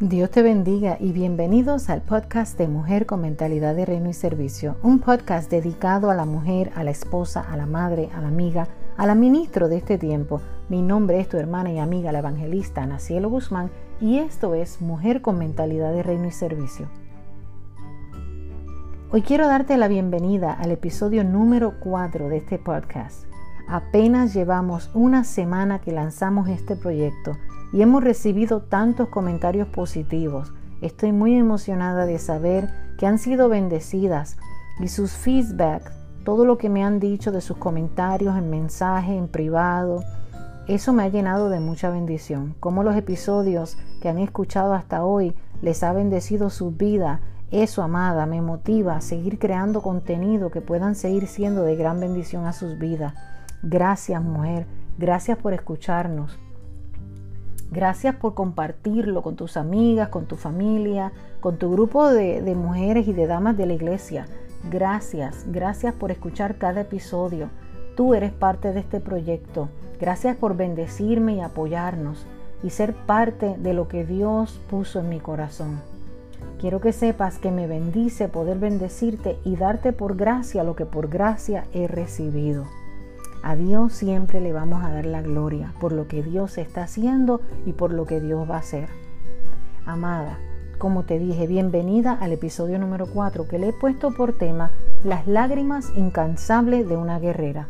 Dios te bendiga y bienvenidos al podcast de Mujer con Mentalidad de Reino y Servicio, un podcast dedicado a la mujer, a la esposa, a la madre, a la amiga, a la ministro de este tiempo. Mi nombre es tu hermana y amiga, la evangelista Nacielo Guzmán, y esto es Mujer con Mentalidad de Reino y Servicio. Hoy quiero darte la bienvenida al episodio número 4 de este podcast. Apenas llevamos una semana que lanzamos este proyecto y hemos recibido tantos comentarios positivos. Estoy muy emocionada de saber que han sido bendecidas y sus feedback, todo lo que me han dicho de sus comentarios en mensaje, en privado, eso me ha llenado de mucha bendición. Como los episodios que han escuchado hasta hoy les ha bendecido su vida, eso, amada, me motiva a seguir creando contenido que puedan seguir siendo de gran bendición a sus vidas. Gracias, mujer. Gracias por escucharnos. Gracias por compartirlo con tus amigas, con tu familia, con tu grupo de, mujeres y de damas de la iglesia. Gracias, gracias por escuchar cada episodio. Tú eres parte de este proyecto. Gracias por bendecirme y apoyarnos y ser parte de lo que Dios puso en mi corazón. Quiero que sepas que me bendice poder bendecirte y darte por gracia lo que por gracia he recibido. A Dios siempre le vamos a dar la gloria por lo que Dios está haciendo y por lo que Dios va a hacer. Amada, como te dije, bienvenida al episodio número 4 que le he puesto por tema Las lágrimas incansables de una guerrera.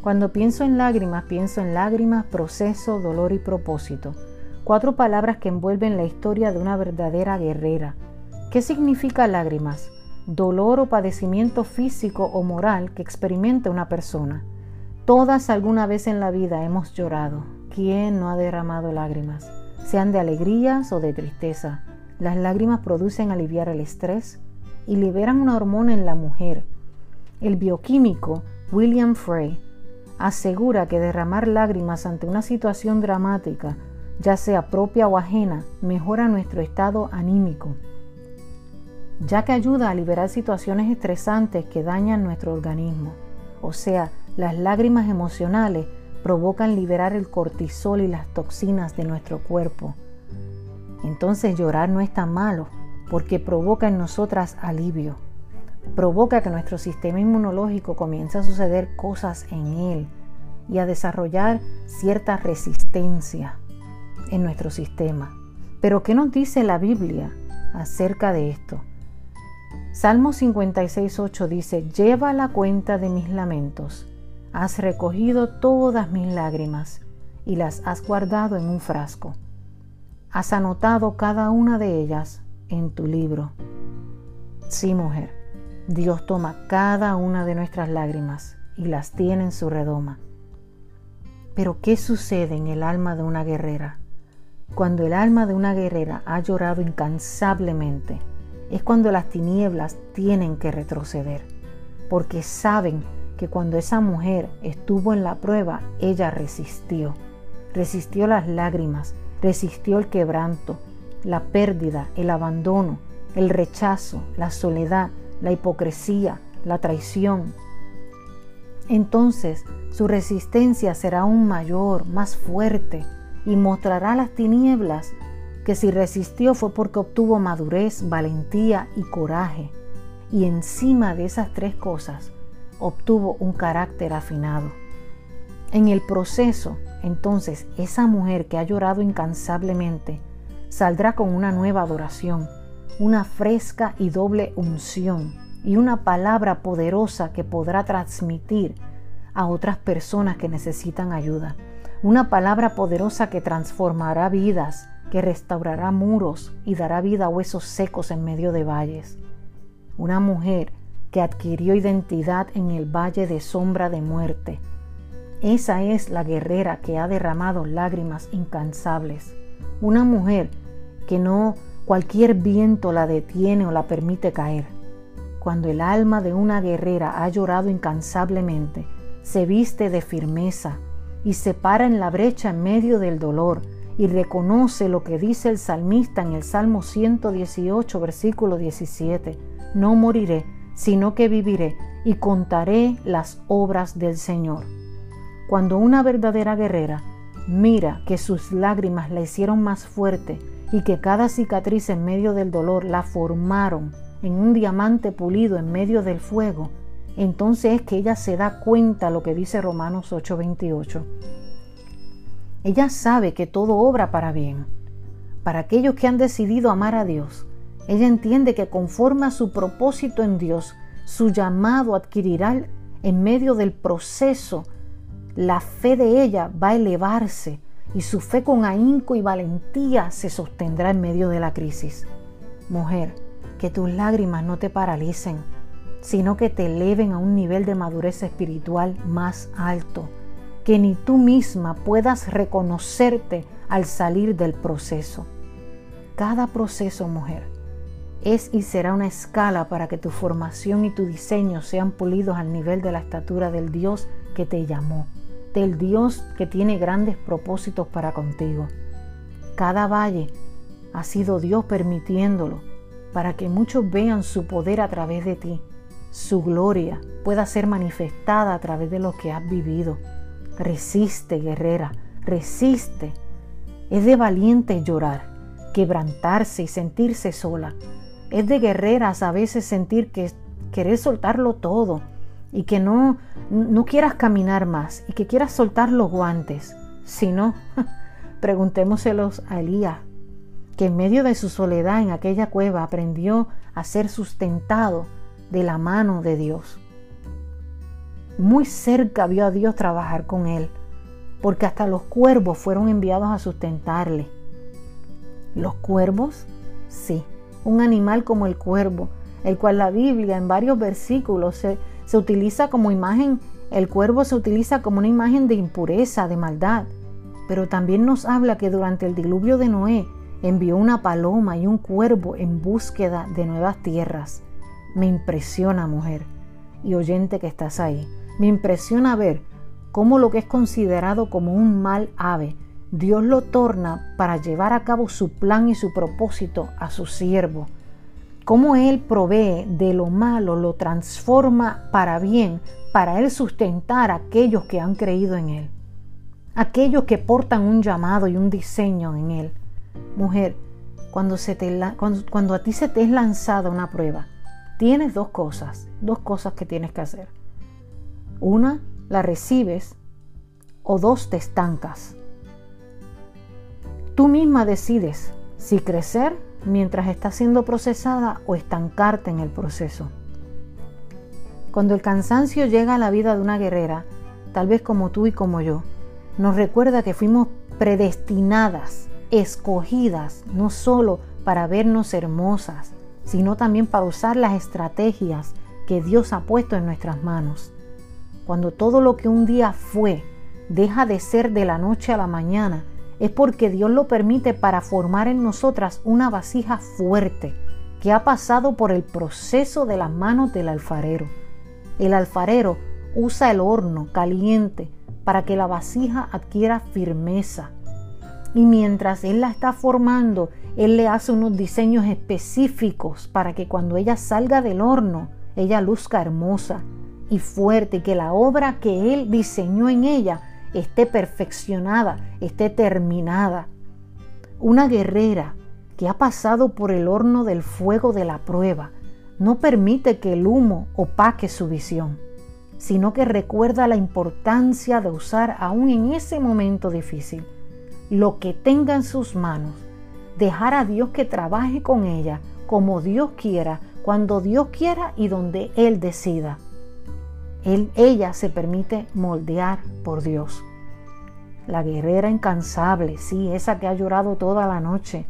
Cuando pienso en lágrimas, pienso en lágrimas, proceso, dolor y propósito. Cuatro palabras que envuelven la historia de una verdadera guerrera. ¿Qué significa lágrimas? Dolor o padecimiento físico o moral que experimenta una persona. Todas alguna vez en la vida hemos llorado. ¿Quién no ha derramado lágrimas? Sean de alegrías o de tristeza. Las lágrimas producen aliviar el estrés y liberan una hormona en la mujer. El bioquímico William Frey asegura que derramar lágrimas ante una situación dramática, ya sea propia o ajena, mejora nuestro estado anímico, ya que ayuda a liberar situaciones estresantes que dañan nuestro organismo. O sea, las lágrimas emocionales provocan liberar el cortisol y las toxinas de nuestro cuerpo. Entonces llorar no es tan malo porque provoca en nosotras alivio. Provoca que nuestro sistema inmunológico comience a suceder cosas en él y a desarrollar cierta resistencia en nuestro sistema. Pero ¿qué nos dice la Biblia acerca de esto? Salmo 56.8 dice, lleva la cuenta de mis lamentos Has recogido todas mis lágrimas y las has guardado en un frasco. Has anotado cada una de ellas en tu libro. Sí, mujer, Dios toma cada una de nuestras lágrimas y las tiene en su redoma. Pero ¿qué sucede en el alma de una guerrera? Cuando el alma de una guerrera ha llorado incansablemente, es cuando las tinieblas tienen que retroceder, porque saben que cuando esa mujer estuvo en la prueba, ella resistió. Resistió las lágrimas, resistió el quebranto, la pérdida, el abandono, el rechazo, la soledad, la hipocresía, la traición. Entonces su resistencia será aún mayor, más fuerte, y mostrará las tinieblas que si resistió fue porque obtuvo madurez, valentía y coraje. Y encima de esas tres cosas, obtuvo un carácter afinado. En el proceso, entonces, esa mujer que ha llorado incansablemente saldrá con una nueva adoración, una fresca y doble unción y una palabra poderosa que podrá transmitir a otras personas que necesitan ayuda. Una palabra poderosa que transformará vidas, que restaurará muros y dará vida a huesos secos en medio de valles. Una mujer que adquirió identidad en el valle de sombra de muerte. Esa es la guerrera que ha derramado lágrimas incansables. Una mujer que no cualquier viento la detiene o la permite caer. Cuando el alma de una guerrera ha llorado incansablemente, se viste de firmeza y se para en la brecha en medio del dolor y reconoce lo que dice el salmista en el Salmo 118, versículo 17, no moriré, sino que viviré y contaré las obras del Señor. Cuando una verdadera guerrera mira que sus lágrimas la hicieron más fuerte y que cada cicatriz en medio del dolor la formaron en un diamante pulido en medio del fuego, entonces es que ella se da cuenta lo que dice Romanos 8:28. Ella sabe que todo obra para bien. Para aquellos que han decidido amar a Dios, ella entiende que conforme a su propósito en Dios, su llamado adquirirá en medio del proceso, la fe de ella va a elevarse y su fe con ahínco y valentía se sostendrá en medio de la crisis. Mujer, que tus lágrimas no te paralicen, sino que te eleven a un nivel de madurez espiritual más alto, que ni tú misma puedas reconocerte al salir del proceso. Cada proceso, mujer, es y será una escala para que tu formación y tu diseño sean pulidos al nivel de la estatura del Dios que te llamó, del Dios que tiene grandes propósitos para contigo. Cada valle ha sido Dios permitiéndolo para que muchos vean su poder a través de ti, su gloria pueda ser manifestada a través de lo que has vivido. Resiste, guerrera, resiste. Es de valiente llorar, quebrantarse y sentirse sola, es de guerreras a veces sentir que querés soltarlo todo y que no, no quieras caminar más y que quieras soltar los guantes. Si no, preguntémoselos a Elías, que en medio de su soledad en aquella cueva aprendió a ser sustentado de la mano de Dios. Muy cerca vio a Dios trabajar con él, porque hasta los cuervos fueron enviados a sustentarle. Los cuervos, sí, un animal como el cuervo, el cual la Biblia en varios versículos se, se utiliza como imagen, el cuervo se utiliza como una imagen de impureza, de maldad, pero también nos habla que durante el diluvio de Noé envió una paloma y un cuervo en búsqueda de nuevas tierras. Me impresiona, mujer y oyente que estás ahí, me impresiona ver cómo lo que es considerado como un mal ave Dios lo torna para llevar a cabo su plan y su propósito a su siervo. Cómo Él provee de lo malo, lo transforma para bien, para Él sustentar a aquellos que han creído en Él. Aquellos que portan un llamado y un diseño en Él. Mujer, cuando, cuando a ti se te es lanzada una prueba, tienes dos cosas, dos cosas que tienes que hacer. Una, la recibes o dos, te estancas. Tú misma decides si crecer mientras está siendo procesada o estancarte en el proceso. Cuando el cansancio llega a la vida de una guerrera, tal vez como tú y como yo, nos recuerda que fuimos predestinadas, escogidas, no solo para vernos hermosas, sino también para usar las estrategias que Dios ha puesto en nuestras manos. Cuando todo lo que un día fue deja de ser de la noche a la mañana, es porque Dios lo permite para formar en nosotras una vasija fuerte que ha pasado por el proceso de las manos del alfarero. El alfarero usa el horno caliente para que la vasija adquiera firmeza. Y mientras Él la está formando, Él le hace unos diseños específicos para que cuando ella salga del horno, ella luzca hermosa y fuerte y que la obra que Él diseñó en ella esté perfeccionada, esté terminada. Una guerrera que ha pasado por el horno del fuego de la prueba no permite que el humo opaque su visión, sino que recuerda la importancia de usar aún en ese momento difícil lo que tenga en sus manos, dejar a Dios que trabaje con ella como Dios quiera, cuando Dios quiera y donde Él decida ella se permite moldear por Dios. La guerrera incansable, sí, esa que ha llorado toda la noche.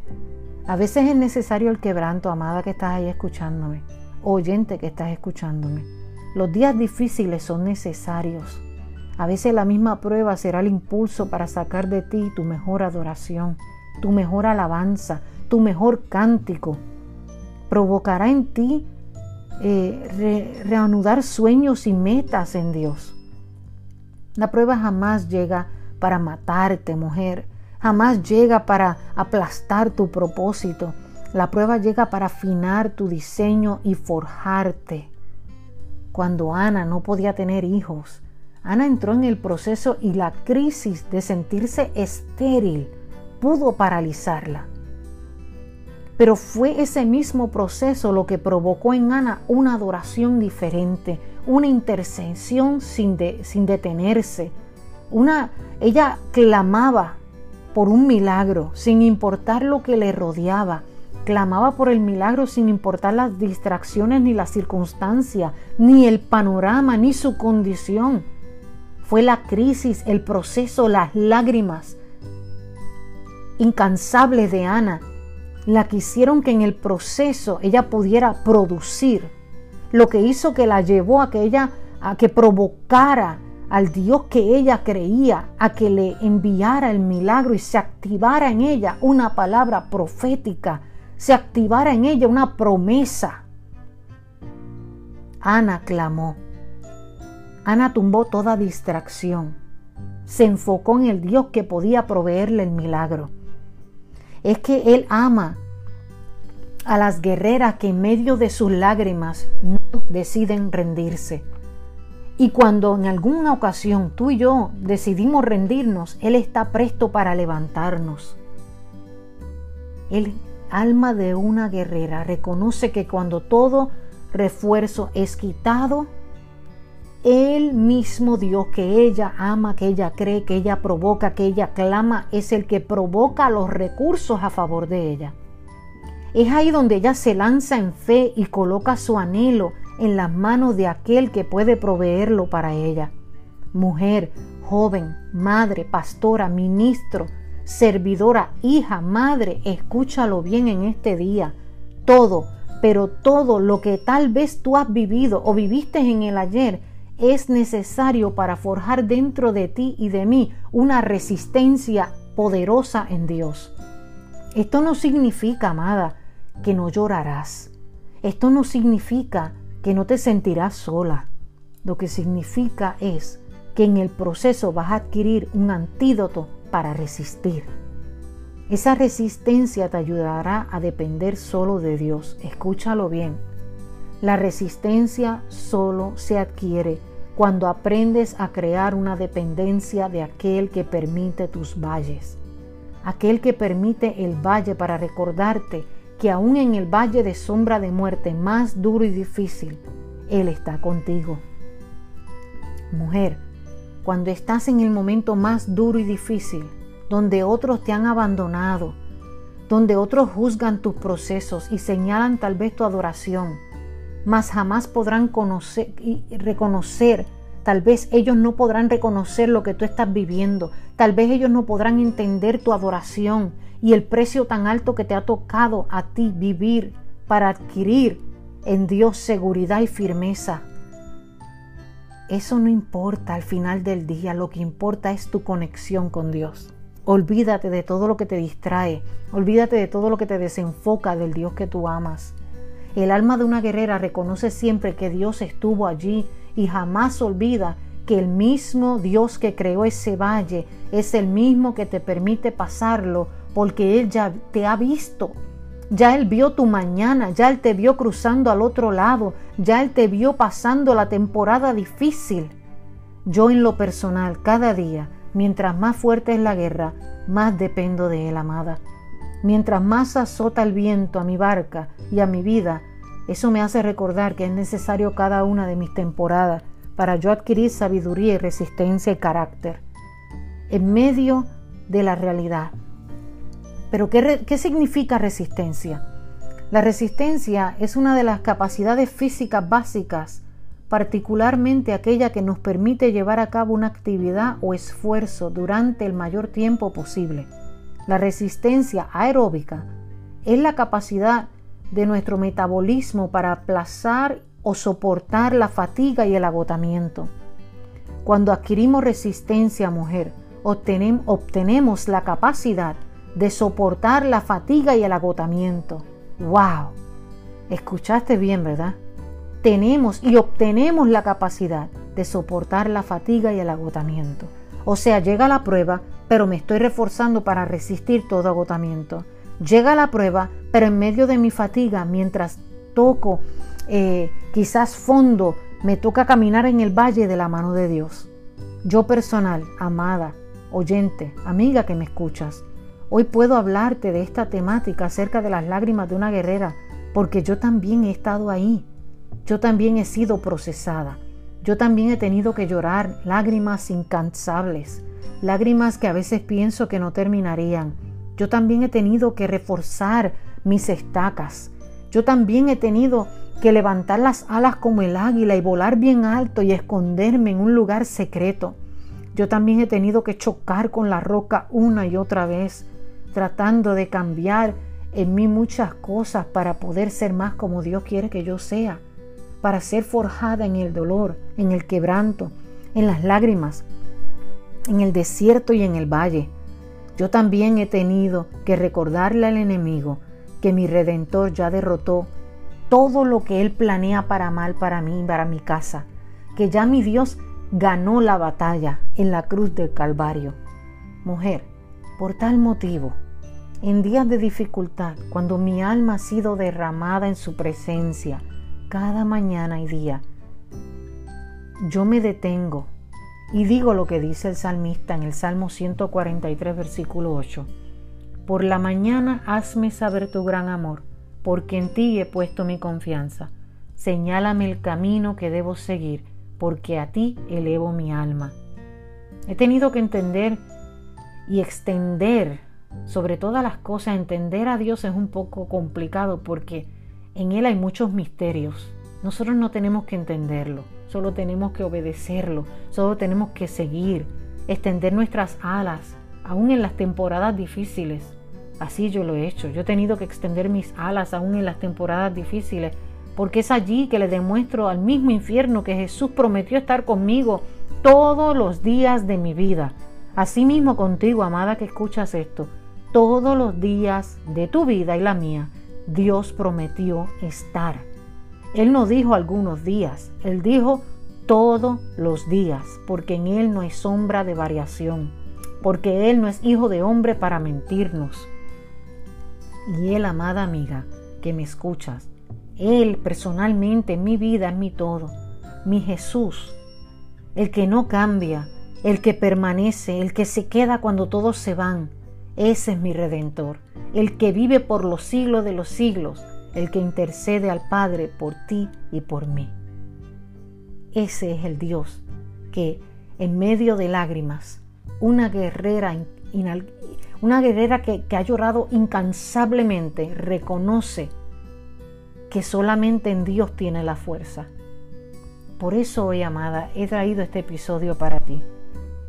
A veces es necesario el quebranto, amada que estás ahí escuchándome, oyente que estás escuchándome. Los días difíciles son necesarios. A veces la misma prueba será el impulso para sacar de ti tu mejor adoración, tu mejor alabanza, tu mejor cántico. Provocará en ti eh, reanudar sueños y metas en Dios. La prueba jamás llega para matarte, mujer. Jamás llega para aplastar tu propósito. La prueba llega para afinar tu diseño y forjarte. Cuando Ana no podía tener hijos, Ana entró en el proceso y la crisis de sentirse estéril pudo paralizarla. Pero fue ese mismo proceso lo que provocó en Ana una adoración diferente, una intercesión sin, sin detenerse. Una, ella clamaba por un milagro sin importar lo que le rodeaba. Clamaba por el milagro sin importar las distracciones ni la circunstancia, ni el panorama, ni su condición. Fue la crisis, el proceso, las lágrimas incansables de Ana la que que en el proceso ella pudiera producir, lo que hizo que la llevó a que ella a que provocara al Dios que ella creía, a que le enviara el milagro y se activara en ella una palabra profética, se activara en ella una promesa. Ana clamó. Ana tumbó toda distracción. Se enfocó en el Dios que podía proveerle el milagro es que Él ama a las guerreras que en medio de sus lágrimas no deciden rendirse. Y cuando en alguna ocasión tú y yo decidimos rendirnos, Él está presto para levantarnos. El alma de una guerrera reconoce que cuando todo refuerzo es quitado, el mismo Dios que ella ama, que ella cree, que ella provoca, que ella clama, es el que provoca los recursos a favor de ella. Es ahí donde ella se lanza en fe y coloca su anhelo en las manos de aquel que puede proveerlo para ella. Mujer, joven, madre, pastora, ministro, servidora, hija, madre, escúchalo bien en este día. Todo, pero todo lo que tal vez tú has vivido o viviste en el ayer, es necesario para forjar dentro de ti y de mí una resistencia poderosa en Dios. Esto no significa, amada, que no llorarás. Esto no significa que no te sentirás sola. Lo que significa es que en el proceso vas a adquirir un antídoto para resistir. Esa resistencia te ayudará a depender solo de Dios. Escúchalo bien. La resistencia solo se adquiere cuando aprendes a crear una dependencia de aquel que permite tus valles, aquel que permite el valle para recordarte que aún en el valle de sombra de muerte más duro y difícil, Él está contigo. Mujer, cuando estás en el momento más duro y difícil, donde otros te han abandonado, donde otros juzgan tus procesos y señalan tal vez tu adoración, mas jamás podrán conocer y reconocer. Tal vez ellos no podrán reconocer lo que tú estás viviendo. Tal vez ellos no podrán entender tu adoración y el precio tan alto que te ha tocado a ti vivir para adquirir en Dios seguridad y firmeza. Eso no importa al final del día, lo que importa es tu conexión con Dios. Olvídate de todo lo que te distrae, olvídate de todo lo que te desenfoca del Dios que tú amas. El alma de una guerrera reconoce siempre que Dios estuvo allí y jamás olvida que el mismo Dios que creó ese valle es el mismo que te permite pasarlo porque Él ya te ha visto. Ya Él vio tu mañana, ya Él te vio cruzando al otro lado, ya Él te vio pasando la temporada difícil. Yo en lo personal, cada día, mientras más fuerte es la guerra, más dependo de Él, amada. Mientras más azota el viento a mi barca y a mi vida, eso me hace recordar que es necesario cada una de mis temporadas para yo adquirir sabiduría y resistencia y carácter en medio de la realidad. Pero ¿qué, ¿qué, significa resistencia? La resistencia es una de las capacidades físicas básicas, particularmente aquella que nos permite llevar a cabo una actividad o esfuerzo durante el mayor tiempo posible. La resistencia aeróbica es la capacidad de nuestro metabolismo para aplazar o soportar la fatiga y el agotamiento. Cuando adquirimos resistencia, mujer, obtenemos la capacidad de soportar la fatiga y el agotamiento. ¡Wow! Escuchaste bien, ¿verdad? Tenemos y obtenemos la capacidad de soportar la fatiga y el agotamiento. O sea, llega la prueba, pero me estoy reforzando para resistir todo agotamiento. Llega la prueba, pero en medio de mi fatiga, mientras toco eh, quizás fondo, me toca caminar en el valle de la mano de Dios. Yo personal, amada, oyente, amiga que me escuchas, Hoy puedo hablarte de esta temática acerca de las lágrimas de una guerrera, porque yo también he estado ahí. Yo también he sido procesada. Yo también he tenido que llorar lágrimas incansables, lágrimas que a veces pienso que no terminarían. Yo también he tenido que reforzar mis estacas. Yo también he tenido que levantar las alas como el águila y volar bien alto y esconderme en un lugar secreto. Yo también he tenido que chocar con la roca una y otra vez tratando de cambiar en mí muchas cosas para poder ser más como Dios quiere que yo sea, para ser forjada en el dolor, en el quebranto, en las lágrimas, en el desierto y en el valle. Yo también he tenido que recordarle al enemigo que mi redentor ya derrotó todo lo que él planea para mal para mí y para mi casa, que ya mi Dios ganó la batalla en la cruz del Calvario. Mujer, por tal motivo, en días de dificultad, cuando mi alma ha sido derramada en su presencia, cada mañana y día, yo me detengo y digo lo que dice el salmista en el Salmo 143, versículo 8. Por la mañana hazme saber tu gran amor, porque en ti he puesto mi confianza. Señálame el camino que debo seguir, porque a ti elevo mi alma. He tenido que entender y extender sobre todas las cosas, entender a Dios es un poco complicado porque en Él hay muchos misterios. Nosotros no tenemos que entenderlo, solo tenemos que obedecerlo, solo tenemos que seguir, extender nuestras alas, aún en las temporadas difíciles. Así yo lo he hecho. Yo he tenido que extender mis alas aún en las temporadas difíciles, porque es allí que le demuestro al mismo infierno que Jesús prometió estar conmigo todos los días de mi vida. Asimismo contigo, amada, que escuchas esto, todos los días de tu vida y la mía, Dios prometió estar. Él no dijo algunos días, Él dijo todos los días, porque en Él no hay sombra de variación, porque Él no es hijo de hombre para mentirnos. Y Él, amada amiga, que me escuchas, Él personalmente en mi vida mi todo, mi Jesús, el que no cambia, el que permanece, el que se queda cuando todos se van. Ese es mi redentor, el que vive por los siglos de los siglos, el que intercede al Padre por ti y por mí. Ese es el Dios que en medio de lágrimas, una guerrera, una guerrera que, que ha llorado incansablemente, reconoce que solamente en Dios tiene la fuerza. Por eso hoy, amada, he traído este episodio para ti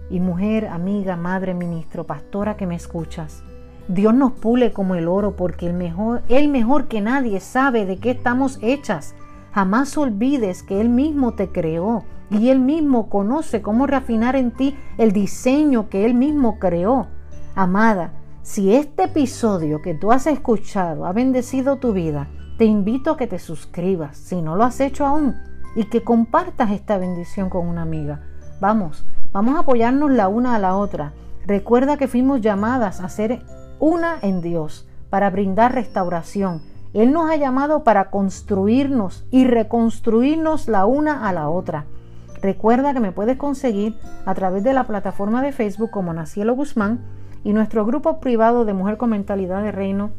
y mujer, amiga, madre, ministro, pastora que me escuchas. Dios nos pule como el oro porque el mejor, Él mejor que nadie sabe de qué estamos hechas. Jamás olvides que Él mismo te creó y Él mismo conoce cómo refinar en ti el diseño que Él mismo creó. Amada, si este episodio que tú has escuchado ha bendecido tu vida, te invito a que te suscribas, si no lo has hecho aún, y que compartas esta bendición con una amiga. Vamos, Vamos a apoyarnos la una a la otra. Recuerda que fuimos llamadas a ser una en Dios para brindar restauración. Él nos ha llamado para construirnos y reconstruirnos la una a la otra. Recuerda que me puedes conseguir a través de la plataforma de Facebook como Nacielo Guzmán y nuestro grupo privado de Mujer con Mentalidad de Reino,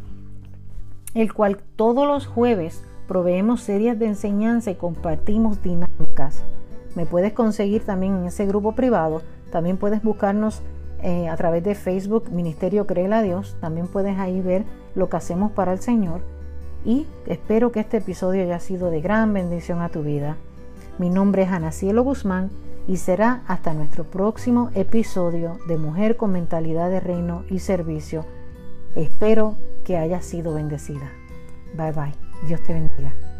el cual todos los jueves proveemos series de enseñanza y compartimos dinámicas me puedes conseguir también en ese grupo privado. También puedes buscarnos eh, a través de Facebook, Ministerio Créela a Dios. También puedes ahí ver lo que hacemos para el Señor. Y espero que este episodio haya sido de gran bendición a tu vida. Mi nombre es Ana Cielo Guzmán y será hasta nuestro próximo episodio de Mujer con Mentalidad de Reino y Servicio. Espero que haya sido bendecida. Bye bye. Dios te bendiga.